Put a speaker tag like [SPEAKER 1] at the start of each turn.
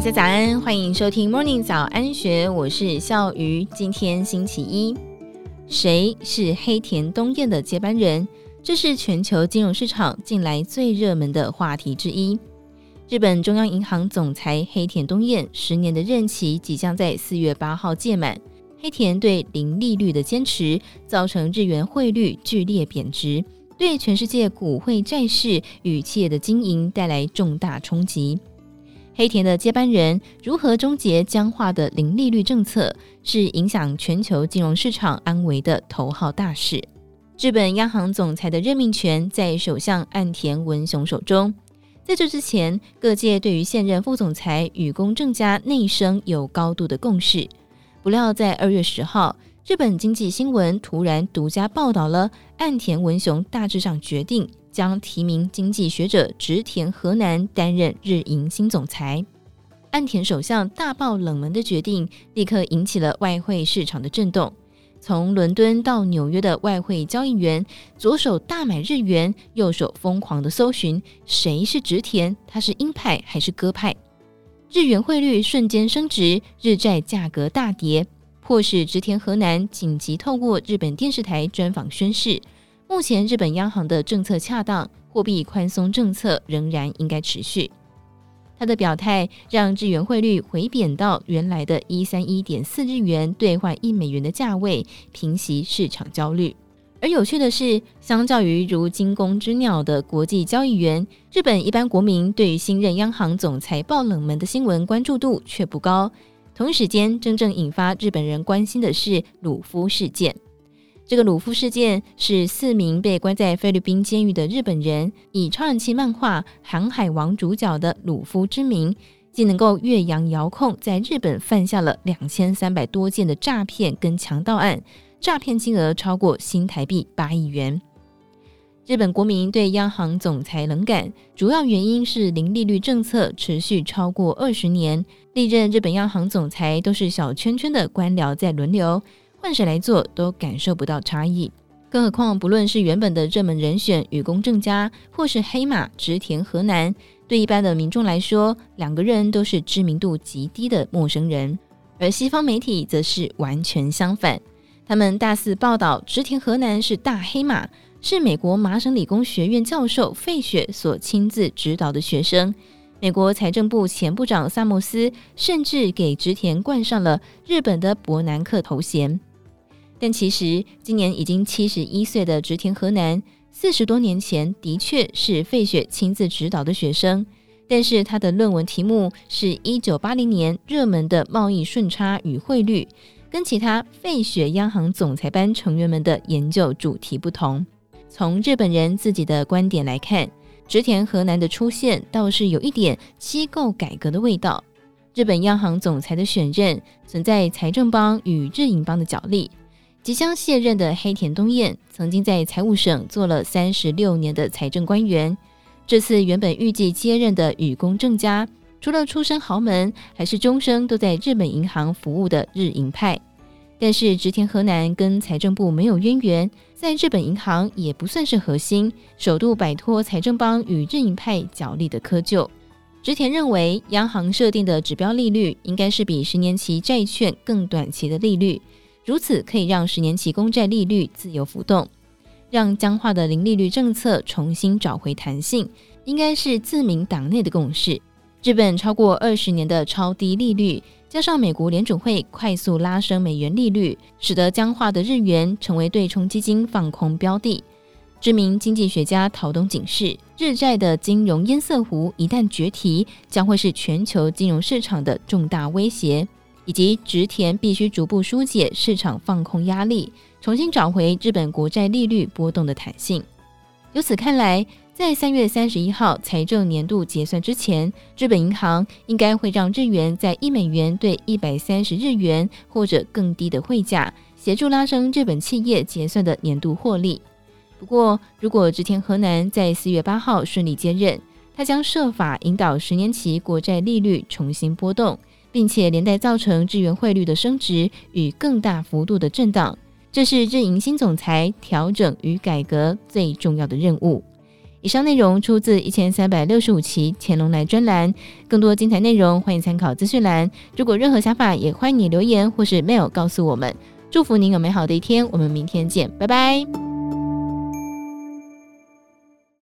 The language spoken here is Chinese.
[SPEAKER 1] 大家早安，欢迎收听 Morning 早安学，我是笑鱼。今天星期一，谁是黑田东彦的接班人？这是全球金融市场近来最热门的话题之一。日本中央银行总裁黑田东彦十年的任期即将在四月八号届满。黑田对零利率的坚持，造成日元汇率剧烈贬值，对全世界股汇债市与企业的经营带来重大冲击。黑田的接班人如何终结僵化的零利率政策，是影响全球金融市场安危的头号大事。日本央行总裁的任命权在首相岸田文雄手中。在这之前，各界对于现任副总裁与公正家内生有高度的共识。不料，在二月十号，日本经济新闻突然独家报道了岸田文雄大致上决定将提名经济学者植田和南担任日银新总裁。岸田首相大爆冷门的决定，立刻引起了外汇市场的震动。从伦敦到纽约的外汇交易员，左手大买日元，右手疯狂的搜寻谁是植田，他是鹰派还是鸽派？日元汇率瞬间升值，日债价格大跌，或是植田河南紧急透过日本电视台专访宣示，目前日本央行的政策恰当，货币宽松政策仍然应该持续。他的表态让日元汇率回贬到原来的一三一点四日元兑换一美元的价位，平息市场焦虑。而有趣的是，相较于如惊弓之鸟的国际交易员，日本一般国民对于新任央行总裁爆冷门的新闻关注度却不高。同一时间，真正引发日本人关心的是鲁夫事件。这个鲁夫事件是四名被关在菲律宾监狱的日本人，以超人气漫画《航海王》主角的鲁夫之名，既能够越洋遥控，在日本犯下了两千三百多件的诈骗跟强盗案。诈骗金额超过新台币八亿元。日本国民对央行总裁冷感，主要原因是零利率政策持续超过二十年，历任日本央行总裁都是小圈圈的官僚在轮流，换谁来做都感受不到差异。更何况，不论是原本的热门人选与公正佳，或是黑马植田和南，对一般的民众来说，两个人都是知名度极低的陌生人。而西方媒体则是完全相反。他们大肆报道植田河南是大黑马，是美国麻省理工学院教授费雪所亲自指导的学生。美国财政部前部长萨默斯甚至给植田冠上了日本的伯南克头衔。但其实，今年已经七十一岁的植田河南，四十多年前的确是费雪亲自指导的学生，但是他的论文题目是一九八零年热门的贸易顺差与汇率。跟其他费雪央行总裁班成员们的研究主题不同，从日本人自己的观点来看，植田和男的出现倒是有一点机构改革的味道。日本央行总裁的选任存在财政帮与日银帮的角力。即将卸任的黑田东彦曾经在财务省做了三十六年的财政官员，这次原本预计接任的雨宫正佳。除了出身豪门，还是终生都在日本银行服务的日银派。但是植田和南跟财政部没有渊源，在日本银行也不算是核心，首度摆脱财政帮与日银派角力的窠臼。植田认为，央行设定的指标利率应该是比十年期债券更短期的利率，如此可以让十年期公债利率自由浮动，让僵化的零利率政策重新找回弹性，应该是自民党内的共识。日本超过二十年的超低利率，加上美国联准会快速拉升美元利率，使得僵化的日元成为对冲基金放空标的。知名经济学家陶东警示，日债的金融堰塞湖一旦决堤，将会是全球金融市场的重大威胁，以及植田必须逐步疏解市场放空压力，重新找回日本国债利率波动的弹性。由此看来，在三月三十一号财政年度结算之前，日本银行应该会让日元在一美元兑一百三十日元或者更低的汇价，协助拉升日本企业结算的年度获利。不过，如果植田河南在四月八号顺利接任，他将设法引导十年期国债利率重新波动，并且连带造成日元汇率的升值与更大幅度的震荡。这是日银新总裁调整与改革最重要的任务。以上内容出自一千三百六十五期乾隆来专栏，更多精彩内容欢迎参考资讯栏。如果任何想法，也欢迎你留言或是 mail 告诉我们。祝福您有美好的一天，我们明天见，拜拜。